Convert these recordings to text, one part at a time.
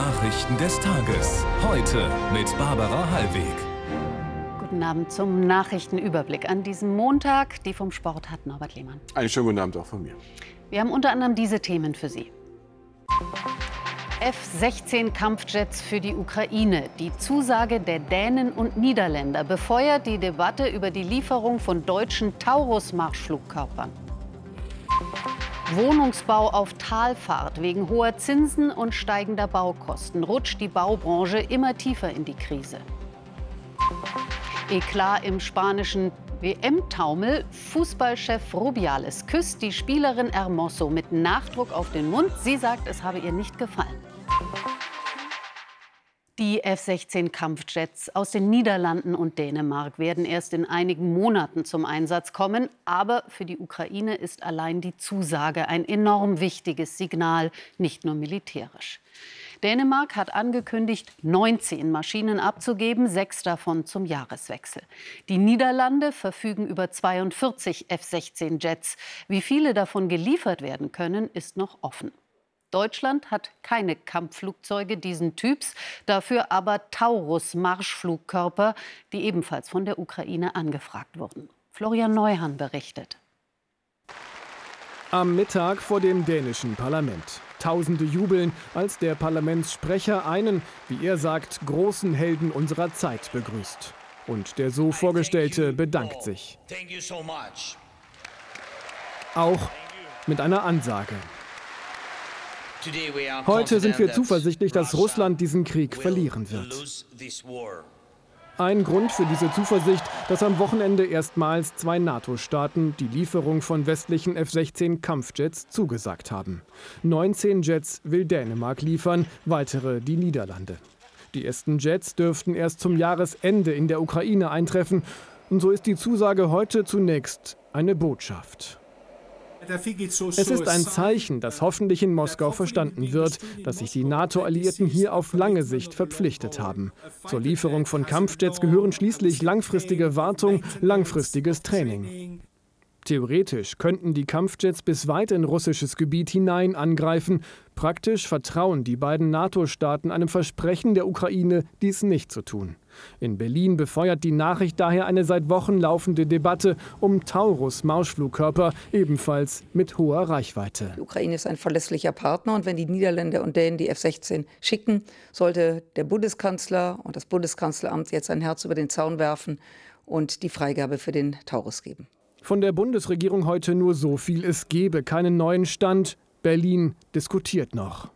Nachrichten des Tages. Heute mit Barbara Hallweg. Guten Abend zum Nachrichtenüberblick an diesem Montag. Die vom Sport hat Norbert Lehmann. Einen schönen guten Abend auch von mir. Wir haben unter anderem diese Themen für Sie. F-16 Kampfjets für die Ukraine. Die Zusage der Dänen und Niederländer befeuert die Debatte über die Lieferung von deutschen Taurus-Marschflugkörpern. Wohnungsbau auf Talfahrt. Wegen hoher Zinsen und steigender Baukosten rutscht die Baubranche immer tiefer in die Krise. Eklat im spanischen WM-Taumel. Fußballchef Rubiales küsst die Spielerin Hermoso mit Nachdruck auf den Mund. Sie sagt, es habe ihr nicht gefallen. Die F-16 Kampfjets aus den Niederlanden und Dänemark werden erst in einigen Monaten zum Einsatz kommen. Aber für die Ukraine ist allein die Zusage ein enorm wichtiges Signal, nicht nur militärisch. Dänemark hat angekündigt, 19 Maschinen abzugeben, sechs davon zum Jahreswechsel. Die Niederlande verfügen über 42 F-16-Jets. Wie viele davon geliefert werden können, ist noch offen. Deutschland hat keine Kampfflugzeuge diesen Typs, dafür aber Taurus-Marschflugkörper, die ebenfalls von der Ukraine angefragt wurden. Florian Neuhan berichtet. Am Mittag vor dem dänischen Parlament. Tausende jubeln, als der Parlamentssprecher einen, wie er sagt, großen Helden unserer Zeit begrüßt. Und der so Vorgestellte bedankt sich. Auch mit einer Ansage. Heute sind wir zuversichtlich, dass Russland diesen Krieg verlieren wird. Ein Grund für diese Zuversicht, dass am Wochenende erstmals zwei NATO-Staaten die Lieferung von westlichen F-16 Kampfjets zugesagt haben. 19 Jets will Dänemark liefern, weitere die Niederlande. Die ersten Jets dürften erst zum Jahresende in der Ukraine eintreffen. Und so ist die Zusage heute zunächst eine Botschaft. Es ist ein Zeichen, das hoffentlich in Moskau verstanden wird, dass sich die NATO-Alliierten hier auf lange Sicht verpflichtet haben. Zur Lieferung von Kampfjets gehören schließlich langfristige Wartung, langfristiges Training. Theoretisch könnten die Kampfjets bis weit in russisches Gebiet hinein angreifen. Praktisch vertrauen die beiden NATO-Staaten einem Versprechen der Ukraine, dies nicht zu tun. In Berlin befeuert die Nachricht daher eine seit Wochen laufende Debatte um Taurus-Marschflugkörper, ebenfalls mit hoher Reichweite. Die Ukraine ist ein verlässlicher Partner und wenn die Niederländer und Dänen die F-16 schicken, sollte der Bundeskanzler und das Bundeskanzleramt jetzt ein Herz über den Zaun werfen und die Freigabe für den Taurus geben. Von der Bundesregierung heute nur so viel, es gebe keinen neuen Stand. Berlin diskutiert noch.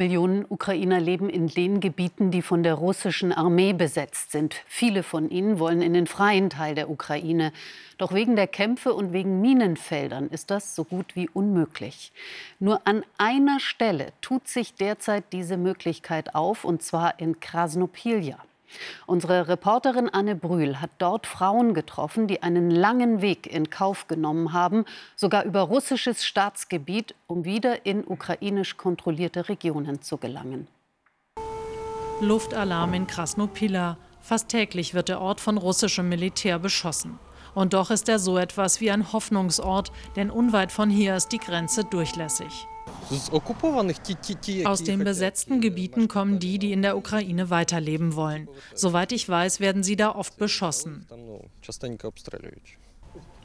Millionen Ukrainer leben in den Gebieten, die von der russischen Armee besetzt sind. Viele von ihnen wollen in den freien Teil der Ukraine. Doch wegen der Kämpfe und wegen Minenfeldern ist das so gut wie unmöglich. Nur an einer Stelle tut sich derzeit diese Möglichkeit auf, und zwar in Krasnopilja. Unsere Reporterin Anne Brühl hat dort Frauen getroffen, die einen langen Weg in Kauf genommen haben, sogar über russisches Staatsgebiet, um wieder in ukrainisch kontrollierte Regionen zu gelangen. Luftalarm in Krasnopila. Fast täglich wird der Ort von russischem Militär beschossen. Und doch ist er so etwas wie ein Hoffnungsort, denn unweit von hier ist die Grenze durchlässig. Aus den besetzten Gebieten kommen die, die in der Ukraine weiterleben wollen. Soweit ich weiß, werden sie da oft beschossen.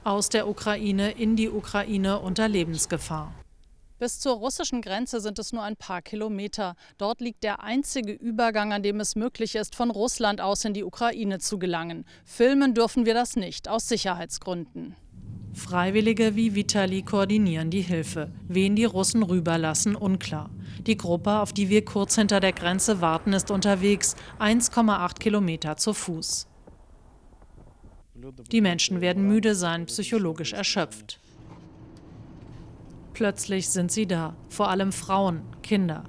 Aus der Ukraine in die Ukraine unter Lebensgefahr. Bis zur russischen Grenze sind es nur ein paar Kilometer. Dort liegt der einzige Übergang, an dem es möglich ist, von Russland aus in die Ukraine zu gelangen. Filmen dürfen wir das nicht, aus Sicherheitsgründen. Freiwillige wie Vitali koordinieren die Hilfe. Wen die Russen rüberlassen, unklar. Die Gruppe, auf die wir kurz hinter der Grenze warten, ist unterwegs, 1,8 Kilometer zu Fuß. Die Menschen werden müde sein, psychologisch erschöpft. Plötzlich sind sie da, vor allem Frauen, Kinder.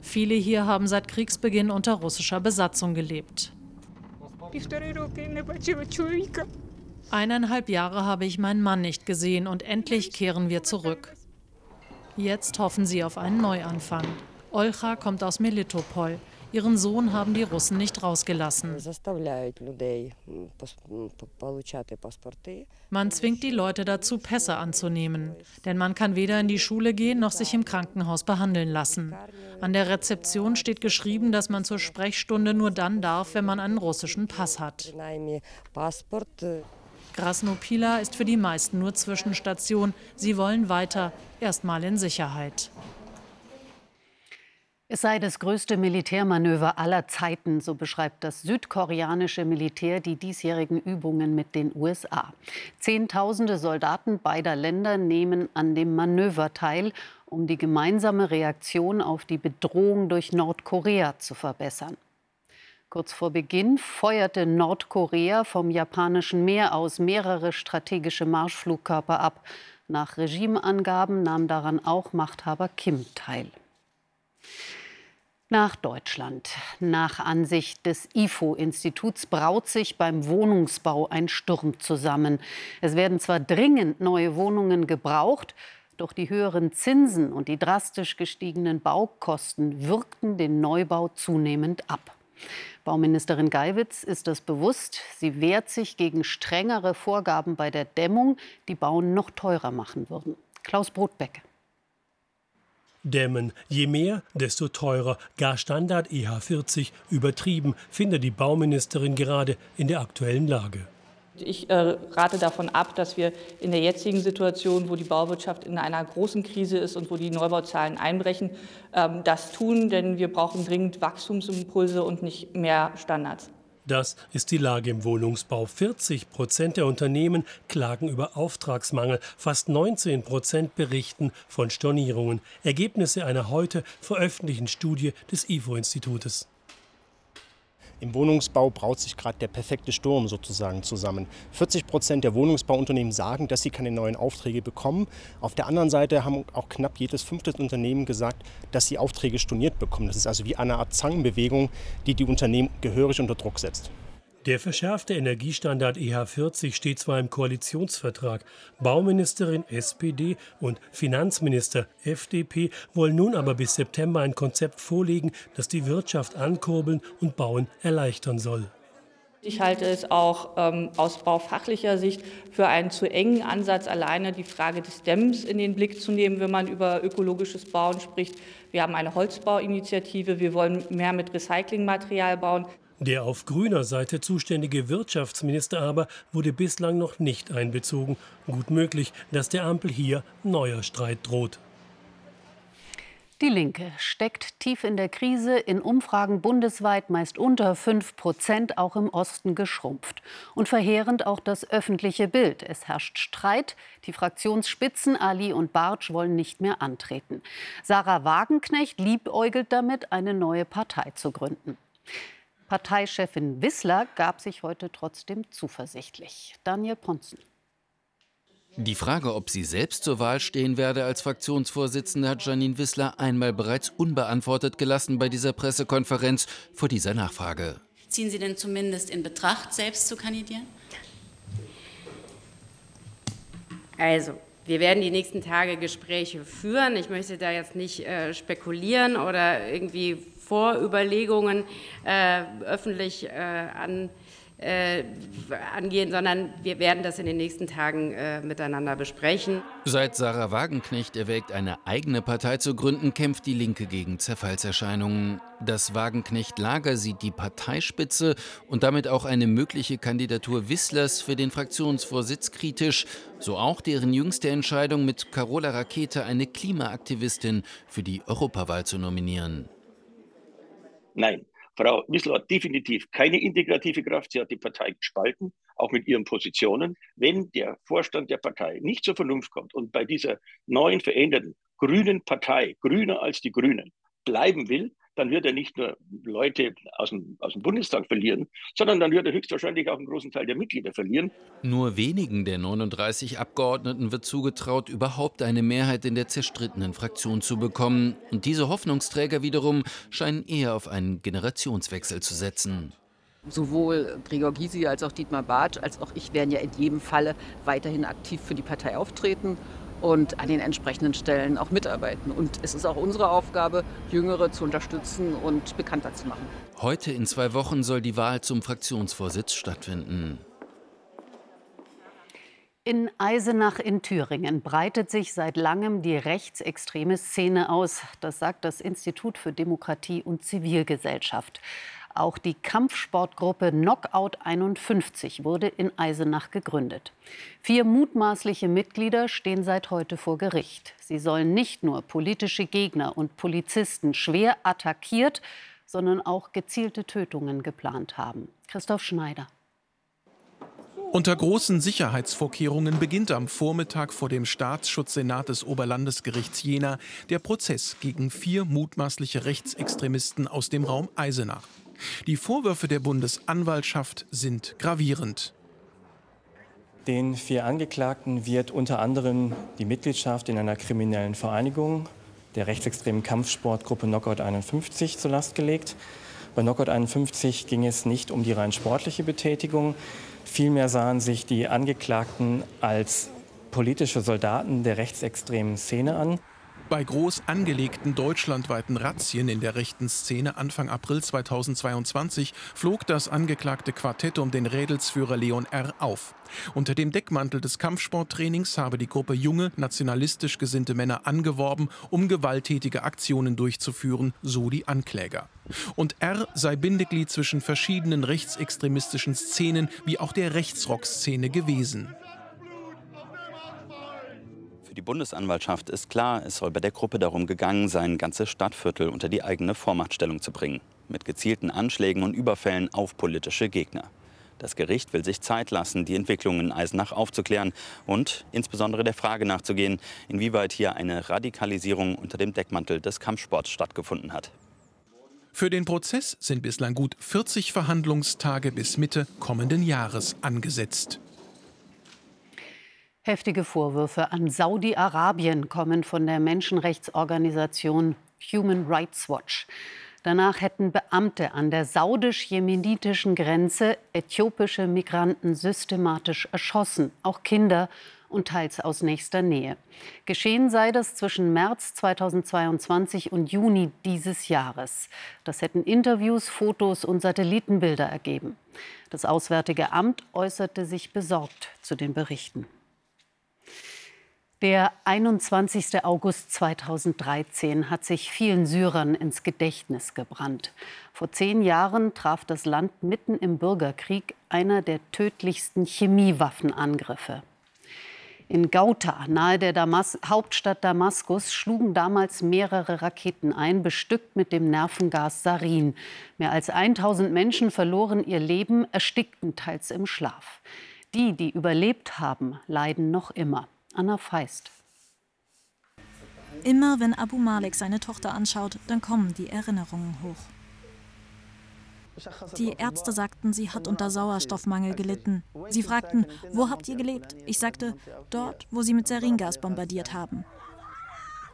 Viele hier haben seit Kriegsbeginn unter russischer Besatzung gelebt. Eineinhalb Jahre habe ich meinen Mann nicht gesehen und endlich kehren wir zurück. Jetzt hoffen sie auf einen Neuanfang. Olcha kommt aus Melitopol. Ihren Sohn haben die Russen nicht rausgelassen. Man zwingt die Leute dazu, Pässe anzunehmen. Denn man kann weder in die Schule gehen noch sich im Krankenhaus behandeln lassen. An der Rezeption steht geschrieben, dass man zur Sprechstunde nur dann darf, wenn man einen russischen Pass hat. Krasnopila ist für die meisten nur Zwischenstation. Sie wollen weiter, erstmal in Sicherheit. Es sei das größte Militärmanöver aller Zeiten, so beschreibt das südkoreanische Militär die diesjährigen Übungen mit den USA. Zehntausende Soldaten beider Länder nehmen an dem Manöver teil, um die gemeinsame Reaktion auf die Bedrohung durch Nordkorea zu verbessern. Kurz vor Beginn feuerte Nordkorea vom japanischen Meer aus mehrere strategische Marschflugkörper ab. Nach Regimeangaben nahm daran auch Machthaber Kim teil. Nach Deutschland. Nach Ansicht des IFO-Instituts braut sich beim Wohnungsbau ein Sturm zusammen. Es werden zwar dringend neue Wohnungen gebraucht, doch die höheren Zinsen und die drastisch gestiegenen Baukosten wirkten den Neubau zunehmend ab. Bauministerin Geiwitz ist das bewusst. Sie wehrt sich gegen strengere Vorgaben bei der Dämmung, die Bauen noch teurer machen würden. Klaus Brotbeck. Dämmen. Je mehr, desto teurer. Gar Standard EH40 übertrieben, findet die Bauministerin gerade in der aktuellen Lage. Ich äh, rate davon ab, dass wir in der jetzigen Situation, wo die Bauwirtschaft in einer großen Krise ist und wo die Neubauzahlen einbrechen, ähm, das tun, denn wir brauchen dringend Wachstumsimpulse und nicht mehr Standards. Das ist die Lage im Wohnungsbau. 40 Prozent der Unternehmen klagen über Auftragsmangel. Fast 19 Prozent berichten von Stornierungen. Ergebnisse einer heute veröffentlichten Studie des IFO-Institutes. Im Wohnungsbau braut sich gerade der perfekte Sturm sozusagen zusammen. 40 Prozent der Wohnungsbauunternehmen sagen, dass sie keine neuen Aufträge bekommen. Auf der anderen Seite haben auch knapp jedes fünfte Unternehmen gesagt, dass sie Aufträge storniert bekommen. Das ist also wie eine Art Zangenbewegung, die die Unternehmen gehörig unter Druck setzt. Der verschärfte Energiestandard EH40 steht zwar im Koalitionsvertrag, Bauministerin SPD und Finanzminister FDP wollen nun aber bis September ein Konzept vorlegen, das die Wirtschaft ankurbeln und Bauen erleichtern soll. Ich halte es auch ähm, aus baufachlicher Sicht für einen zu engen Ansatz, alleine die Frage des Dämmens in den Blick zu nehmen, wenn man über ökologisches Bauen spricht. Wir haben eine Holzbauinitiative, wir wollen mehr mit Recyclingmaterial bauen. Der auf grüner Seite zuständige Wirtschaftsminister aber wurde bislang noch nicht einbezogen. Gut möglich, dass der Ampel hier neuer Streit droht. Die Linke steckt tief in der Krise, in Umfragen bundesweit meist unter 5 Prozent, auch im Osten geschrumpft. Und verheerend auch das öffentliche Bild. Es herrscht Streit. Die Fraktionsspitzen Ali und Bartsch wollen nicht mehr antreten. Sarah Wagenknecht liebäugelt damit, eine neue Partei zu gründen. Parteichefin Wissler gab sich heute trotzdem zuversichtlich. Daniel Ponzen. Die Frage, ob sie selbst zur Wahl stehen werde als Fraktionsvorsitzende, hat Janine Wissler einmal bereits unbeantwortet gelassen bei dieser Pressekonferenz vor dieser Nachfrage. Ziehen Sie denn zumindest in Betracht, selbst zu kandidieren? Also, wir werden die nächsten Tage Gespräche führen. Ich möchte da jetzt nicht äh, spekulieren oder irgendwie Vorüberlegungen äh, öffentlich äh, an, äh, angehen, sondern wir werden das in den nächsten Tagen äh, miteinander besprechen. Seit Sarah Wagenknecht erwägt, eine eigene Partei zu gründen, kämpft die Linke gegen Zerfallserscheinungen. Das Wagenknecht-Lager sieht die Parteispitze und damit auch eine mögliche Kandidatur Wisslers für den Fraktionsvorsitz kritisch. So auch deren jüngste Entscheidung, mit Carola Rakete eine Klimaaktivistin für die Europawahl zu nominieren. Nein, Frau Wissler hat definitiv keine integrative Kraft. Sie hat die Partei gespalten, auch mit ihren Positionen. Wenn der Vorstand der Partei nicht zur Vernunft kommt und bei dieser neuen, veränderten grünen Partei, grüner als die Grünen, bleiben will, dann wird er nicht nur Leute aus dem, aus dem Bundestag verlieren, sondern dann wird er höchstwahrscheinlich auch einen großen Teil der Mitglieder verlieren. Nur wenigen der 39 Abgeordneten wird zugetraut, überhaupt eine Mehrheit in der zerstrittenen Fraktion zu bekommen. Und diese Hoffnungsträger wiederum scheinen eher auf einen Generationswechsel zu setzen. Sowohl Gregor Gysi als auch Dietmar Bartsch als auch ich werden ja in jedem Falle weiterhin aktiv für die Partei auftreten und an den entsprechenden Stellen auch mitarbeiten. Und es ist auch unsere Aufgabe, Jüngere zu unterstützen und bekannter zu machen. Heute in zwei Wochen soll die Wahl zum Fraktionsvorsitz stattfinden. In Eisenach in Thüringen breitet sich seit langem die rechtsextreme Szene aus. Das sagt das Institut für Demokratie und Zivilgesellschaft. Auch die Kampfsportgruppe Knockout 51 wurde in Eisenach gegründet. Vier mutmaßliche Mitglieder stehen seit heute vor Gericht. Sie sollen nicht nur politische Gegner und Polizisten schwer attackiert, sondern auch gezielte Tötungen geplant haben. Christoph Schneider. Unter großen Sicherheitsvorkehrungen beginnt am Vormittag vor dem Staatsschutzsenat des Oberlandesgerichts Jena der Prozess gegen vier mutmaßliche Rechtsextremisten aus dem Raum Eisenach. Die Vorwürfe der Bundesanwaltschaft sind gravierend. Den vier Angeklagten wird unter anderem die Mitgliedschaft in einer kriminellen Vereinigung, der rechtsextremen Kampfsportgruppe Knockout 51, zur Last gelegt. Bei Knockout 51 ging es nicht um die rein sportliche Betätigung, Vielmehr sahen sich die Angeklagten als politische Soldaten der rechtsextremen Szene an. Bei groß angelegten deutschlandweiten Razzien in der rechten Szene Anfang April 2022 flog das angeklagte Quartett um den Rädelsführer Leon R. auf. Unter dem Deckmantel des Kampfsporttrainings habe die Gruppe junge, nationalistisch gesinnte Männer angeworben, um gewalttätige Aktionen durchzuführen, so die Ankläger. Und R sei Bindeglied zwischen verschiedenen rechtsextremistischen Szenen wie auch der Rechtsrock-Szene gewesen die Bundesanwaltschaft ist klar, es soll bei der Gruppe darum gegangen sein, ganze Stadtviertel unter die eigene Vormachtstellung zu bringen. Mit gezielten Anschlägen und Überfällen auf politische Gegner. Das Gericht will sich Zeit lassen, die Entwicklungen in Eisenach aufzuklären und insbesondere der Frage nachzugehen, inwieweit hier eine Radikalisierung unter dem Deckmantel des Kampfsports stattgefunden hat. Für den Prozess sind bislang gut 40 Verhandlungstage bis Mitte kommenden Jahres angesetzt. Heftige Vorwürfe an Saudi-Arabien kommen von der Menschenrechtsorganisation Human Rights Watch. Danach hätten Beamte an der saudisch-jemenitischen Grenze äthiopische Migranten systematisch erschossen, auch Kinder und teils aus nächster Nähe. Geschehen sei das zwischen März 2022 und Juni dieses Jahres. Das hätten Interviews, Fotos und Satellitenbilder ergeben. Das Auswärtige Amt äußerte sich besorgt zu den Berichten. Der 21. August 2013 hat sich vielen Syrern ins Gedächtnis gebrannt. Vor zehn Jahren traf das Land mitten im Bürgerkrieg einer der tödlichsten Chemiewaffenangriffe. In Gauta, nahe der Damas Hauptstadt Damaskus, schlugen damals mehrere Raketen ein, bestückt mit dem Nervengas Sarin. Mehr als 1000 Menschen verloren ihr Leben, erstickten teils im Schlaf. Die, die überlebt haben, leiden noch immer. Anna Feist. Immer wenn Abu Malik seine Tochter anschaut, dann kommen die Erinnerungen hoch. Die Ärzte sagten, sie hat unter Sauerstoffmangel gelitten. Sie fragten, wo habt ihr gelebt? Ich sagte, dort, wo sie mit Seringas bombardiert haben.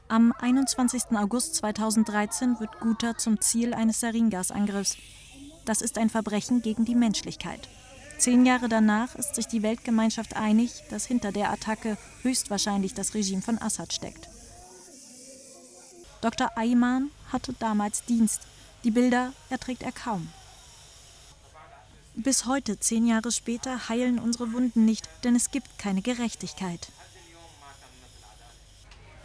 Am 21. August 2013 wird Guta zum Ziel eines Seringas-Angriffs. Das ist ein Verbrechen gegen die Menschlichkeit. Zehn Jahre danach ist sich die Weltgemeinschaft einig, dass hinter der Attacke höchstwahrscheinlich das Regime von Assad steckt. Dr. Ayman hatte damals Dienst. Die Bilder erträgt er kaum. Bis heute, zehn Jahre später, heilen unsere Wunden nicht, denn es gibt keine Gerechtigkeit.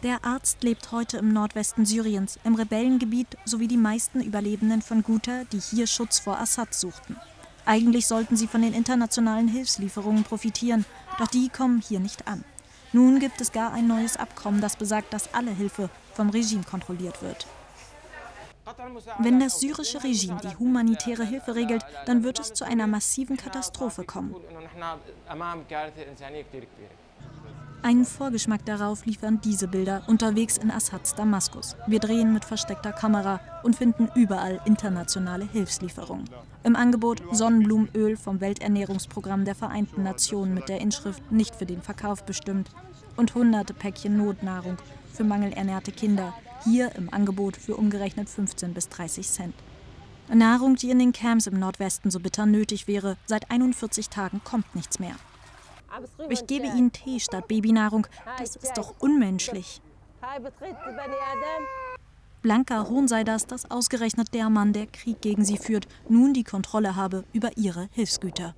Der Arzt lebt heute im Nordwesten Syriens, im Rebellengebiet, sowie die meisten Überlebenden von Ghouta, die hier Schutz vor Assad suchten. Eigentlich sollten sie von den internationalen Hilfslieferungen profitieren, doch die kommen hier nicht an. Nun gibt es gar ein neues Abkommen, das besagt, dass alle Hilfe vom Regime kontrolliert wird. Wenn das syrische Regime die humanitäre Hilfe regelt, dann wird es zu einer massiven Katastrophe kommen. Einen Vorgeschmack darauf liefern diese Bilder unterwegs in Assads Damaskus. Wir drehen mit versteckter Kamera und finden überall internationale Hilfslieferungen. Im Angebot Sonnenblumenöl vom Welternährungsprogramm der Vereinten Nationen mit der Inschrift nicht für den Verkauf bestimmt und hunderte Päckchen Notnahrung für mangelernährte Kinder, hier im Angebot für umgerechnet 15 bis 30 Cent. Nahrung, die in den Camps im Nordwesten so bitter nötig wäre, seit 41 Tagen kommt nichts mehr. Ich gebe ihnen Tee statt Babynahrung. Das ist doch unmenschlich. Blanca Hohn sei das, dass ausgerechnet der Mann, der Krieg gegen sie führt, nun die Kontrolle habe über ihre Hilfsgüter.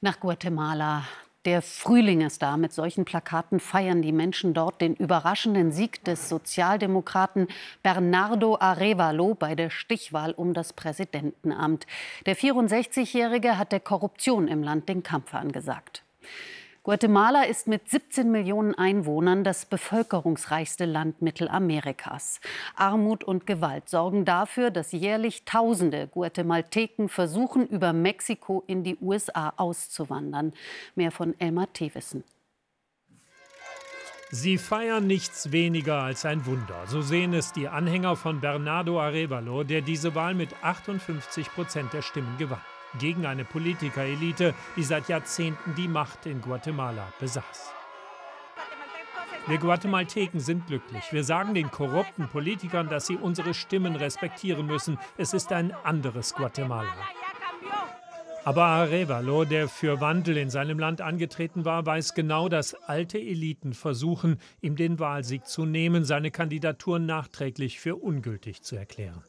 Nach Guatemala. Der Frühling ist da. Mit solchen Plakaten feiern die Menschen dort den überraschenden Sieg des Sozialdemokraten Bernardo Arevalo bei der Stichwahl um das Präsidentenamt. Der 64-Jährige hat der Korruption im Land den Kampf angesagt. Guatemala ist mit 17 Millionen Einwohnern das bevölkerungsreichste Land Mittelamerikas. Armut und Gewalt sorgen dafür, dass jährlich Tausende Guatemalteken versuchen, über Mexiko in die USA auszuwandern. Mehr von Elmar Thewissen. Sie feiern nichts weniger als ein Wunder. So sehen es die Anhänger von Bernardo Arevalo, der diese Wahl mit 58 Prozent der Stimmen gewann gegen eine Politikerelite, die seit Jahrzehnten die Macht in Guatemala besaß. Wir Guatemalteken sind glücklich. Wir sagen den korrupten Politikern, dass sie unsere Stimmen respektieren müssen. Es ist ein anderes Guatemala. Aber Arevalo, der für Wandel in seinem Land angetreten war, weiß genau, dass alte Eliten versuchen, ihm den Wahlsieg zu nehmen, seine Kandidatur nachträglich für ungültig zu erklären.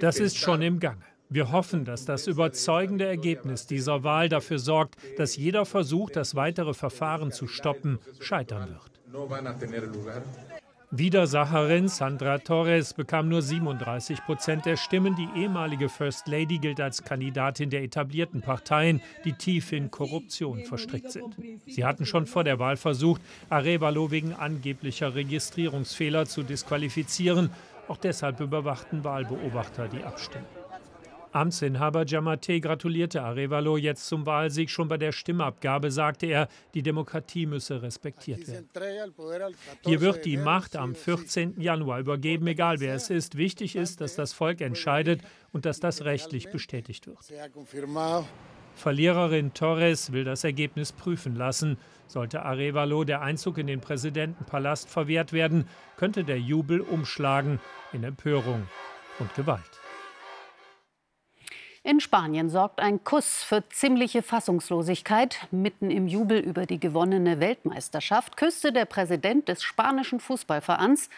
Das ist schon im Gange. Wir hoffen, dass das überzeugende Ergebnis dieser Wahl dafür sorgt, dass jeder Versuch, das weitere Verfahren zu stoppen, scheitern wird. Widersacherin Sandra Torres bekam nur 37 Prozent der Stimmen. Die ehemalige First Lady gilt als Kandidatin der etablierten Parteien, die tief in Korruption verstrickt sind. Sie hatten schon vor der Wahl versucht, Arevalo wegen angeblicher Registrierungsfehler zu disqualifizieren. Auch deshalb überwachten Wahlbeobachter die Abstimmung. Amtsinhaber Jamate gratulierte Arevalo jetzt zum Wahlsieg. Schon bei der Stimmabgabe sagte er, die Demokratie müsse respektiert werden. Hier wird die Macht am 14. Januar übergeben, egal wer es ist. Wichtig ist, dass das Volk entscheidet und dass das rechtlich bestätigt wird. Verliererin Torres will das Ergebnis prüfen lassen. Sollte Arevalo der Einzug in den Präsidentenpalast verwehrt werden, könnte der Jubel umschlagen in Empörung und Gewalt. In Spanien sorgt ein Kuss für ziemliche Fassungslosigkeit. Mitten im Jubel über die gewonnene Weltmeisterschaft küsste der Präsident des spanischen Fußballvereins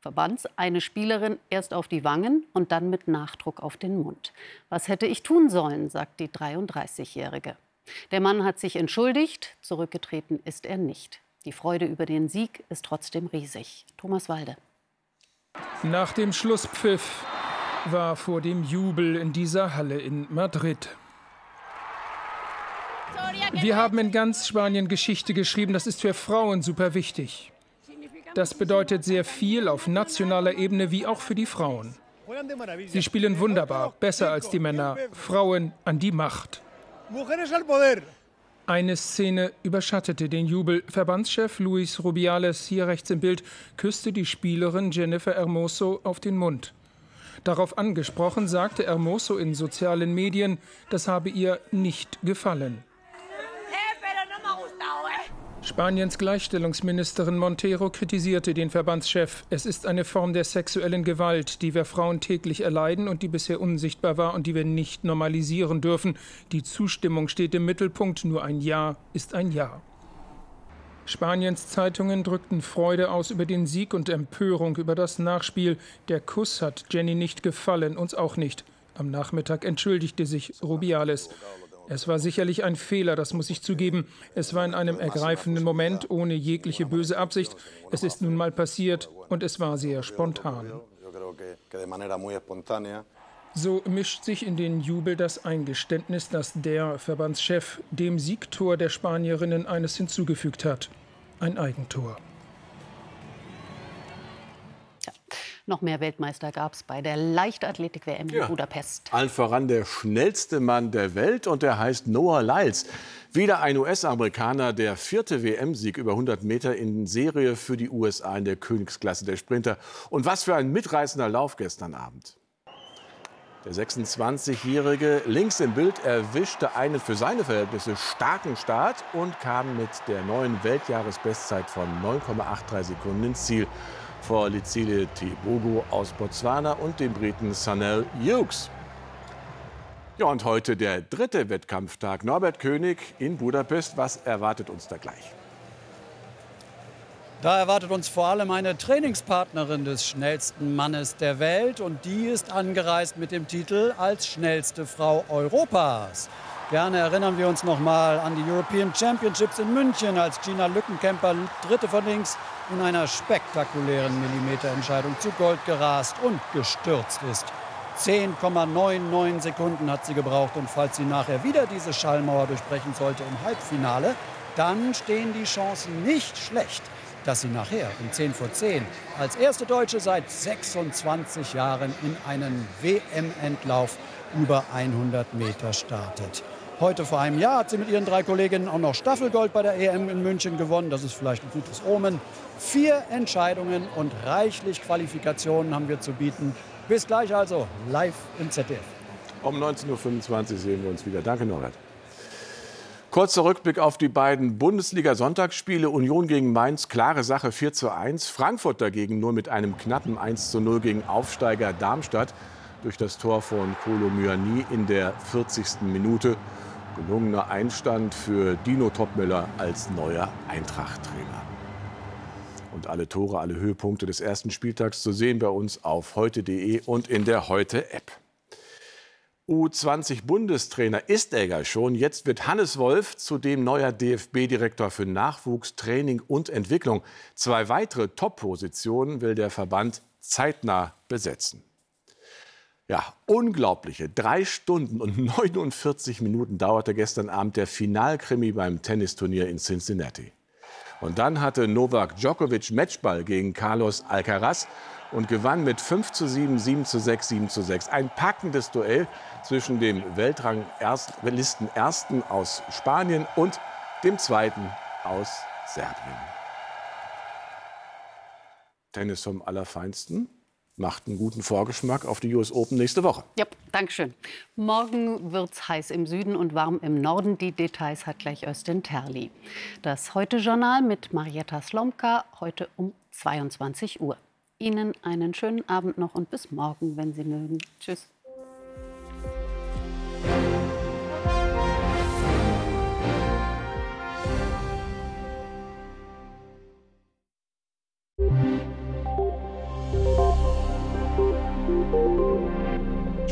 Verbands eine Spielerin erst auf die Wangen und dann mit Nachdruck auf den Mund. Was hätte ich tun sollen, sagt die 33-Jährige. Der Mann hat sich entschuldigt, zurückgetreten ist er nicht. Die Freude über den Sieg ist trotzdem riesig. Thomas Walde. Nach dem Schlusspfiff war vor dem Jubel in dieser Halle in Madrid. Wir haben in ganz Spanien Geschichte geschrieben, das ist für Frauen super wichtig. Das bedeutet sehr viel auf nationaler Ebene wie auch für die Frauen. Sie spielen wunderbar, besser als die Männer. Frauen an die Macht. Eine Szene überschattete den Jubel. Verbandschef Luis Rubiales, hier rechts im Bild, küsste die Spielerin Jennifer Hermoso auf den Mund. Darauf angesprochen sagte Hermoso in sozialen Medien, das habe ihr nicht gefallen. Spaniens Gleichstellungsministerin Montero kritisierte den Verbandschef. Es ist eine Form der sexuellen Gewalt, die wir Frauen täglich erleiden und die bisher unsichtbar war und die wir nicht normalisieren dürfen. Die Zustimmung steht im Mittelpunkt. Nur ein Ja ist ein Ja. Spaniens Zeitungen drückten Freude aus über den Sieg und Empörung über das Nachspiel. Der Kuss hat Jenny nicht gefallen, uns auch nicht. Am Nachmittag entschuldigte sich Rubiales. Es war sicherlich ein Fehler, das muss ich zugeben. Es war in einem ergreifenden Moment, ohne jegliche böse Absicht. Es ist nun mal passiert und es war sehr spontan. So mischt sich in den Jubel das Eingeständnis, dass der Verbandschef dem Siegtor der Spanierinnen eines hinzugefügt hat. Ein Eigentor. Noch mehr Weltmeister gab es bei der Leichtathletik-WM in ja. Budapest. Allen voran der schnellste Mann der Welt und der heißt Noah Lyles. Wieder ein US-Amerikaner, der vierte WM-Sieg über 100 Meter in Serie für die USA in der Königsklasse der Sprinter. Und was für ein mitreißender Lauf gestern Abend. Der 26-Jährige links im Bild erwischte einen für seine Verhältnisse starken Start und kam mit der neuen Weltjahresbestzeit von 9,83 Sekunden ins Ziel vor Lizile Tibogo aus Botswana und dem Briten Sanel Hughes. Ja, und heute der dritte Wettkampftag. Norbert König in Budapest. Was erwartet uns da gleich? Da erwartet uns vor allem eine Trainingspartnerin des schnellsten Mannes der Welt und die ist angereist mit dem Titel als schnellste Frau Europas. Gerne erinnern wir uns noch mal an die European Championships in München, als Gina Lückenkämper, dritte von links, in einer spektakulären Millimeterentscheidung zu Gold gerast und gestürzt ist. 10,99 Sekunden hat sie gebraucht und falls sie nachher wieder diese Schallmauer durchbrechen sollte im Halbfinale, dann stehen die Chancen nicht schlecht dass sie nachher um 10 vor 10 als erste Deutsche seit 26 Jahren in einen WM-Endlauf über 100 Meter startet. Heute vor einem Jahr hat sie mit ihren drei Kolleginnen auch noch Staffelgold bei der EM in München gewonnen. Das ist vielleicht ein gutes Omen. Vier Entscheidungen und reichlich Qualifikationen haben wir zu bieten. Bis gleich also, live im ZDF. Um 19.25 Uhr sehen wir uns wieder. Danke, Norbert. Kurzer Rückblick auf die beiden Bundesliga-Sonntagsspiele. Union gegen Mainz, klare Sache 4 zu 1. Frankfurt dagegen nur mit einem knappen 1 zu 0 gegen Aufsteiger Darmstadt durch das Tor von Kolo Myani in der 40. Minute. Gelungener Einstand für Dino Topmüller als neuer Eintracht-Trainer. Und alle Tore, alle Höhepunkte des ersten Spieltags zu sehen bei uns auf heute.de und in der Heute-App. U20-Bundestrainer ist Egger schon. Jetzt wird Hannes Wolf zudem neuer DFB-Direktor für Nachwuchs, Training und Entwicklung. Zwei weitere Top-Positionen will der Verband zeitnah besetzen. Ja, unglaubliche drei Stunden und 49 Minuten dauerte gestern Abend der Finalkrimi beim Tennisturnier in Cincinnati. Und dann hatte Novak Djokovic Matchball gegen Carlos Alcaraz und gewann mit 5 zu 7, 7 zu 6, 7 zu 6. Ein packendes Duell zwischen dem Weltranglisten Ersten aus Spanien und dem Zweiten aus Serbien. Tennis vom Allerfeinsten macht einen guten Vorgeschmack auf die US Open nächste Woche. Ja, danke schön. Morgen wird es heiß im Süden und warm im Norden. Die Details hat gleich Östin Terli. Das Heute-Journal mit Marietta Slomka heute um 22 Uhr. Ihnen einen schönen Abend noch und bis morgen, wenn Sie mögen. Tschüss.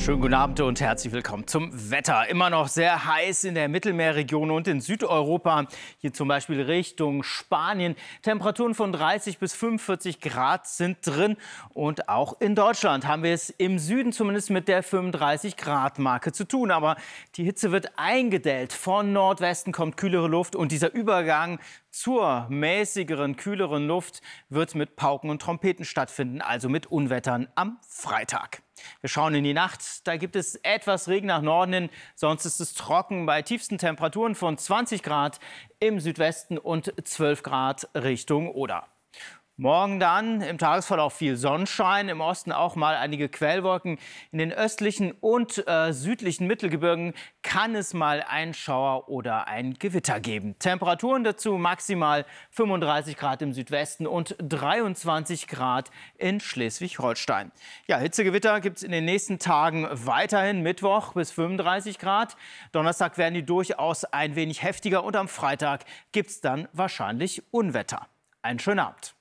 Schönen guten Abend und herzlich willkommen zum Wetter. Immer noch sehr heiß in der Mittelmeerregion und in Südeuropa. Hier zum Beispiel Richtung Spanien. Temperaturen von 30 bis 45 Grad sind drin. Und auch in Deutschland haben wir es im Süden zumindest mit der 35 Grad Marke zu tun. Aber die Hitze wird eingedellt. Von Nordwesten kommt kühlere Luft und dieser Übergang zur mäßigeren, kühleren Luft wird mit Pauken und Trompeten stattfinden, also mit Unwettern am Freitag. Wir schauen in die Nacht. Da gibt es etwas Regen nach Norden hin. Sonst ist es trocken bei tiefsten Temperaturen von 20 Grad im Südwesten und 12 Grad Richtung Oder. Morgen dann im Tagesverlauf viel Sonnenschein, im Osten auch mal einige Quellwolken. In den östlichen und äh, südlichen Mittelgebirgen kann es mal ein Schauer oder ein Gewitter geben. Temperaturen dazu maximal 35 Grad im Südwesten und 23 Grad in Schleswig-Holstein. Ja, Hitzegewitter gibt es in den nächsten Tagen weiterhin. Mittwoch bis 35 Grad. Donnerstag werden die durchaus ein wenig heftiger und am Freitag gibt es dann wahrscheinlich Unwetter. Einen schönen Abend.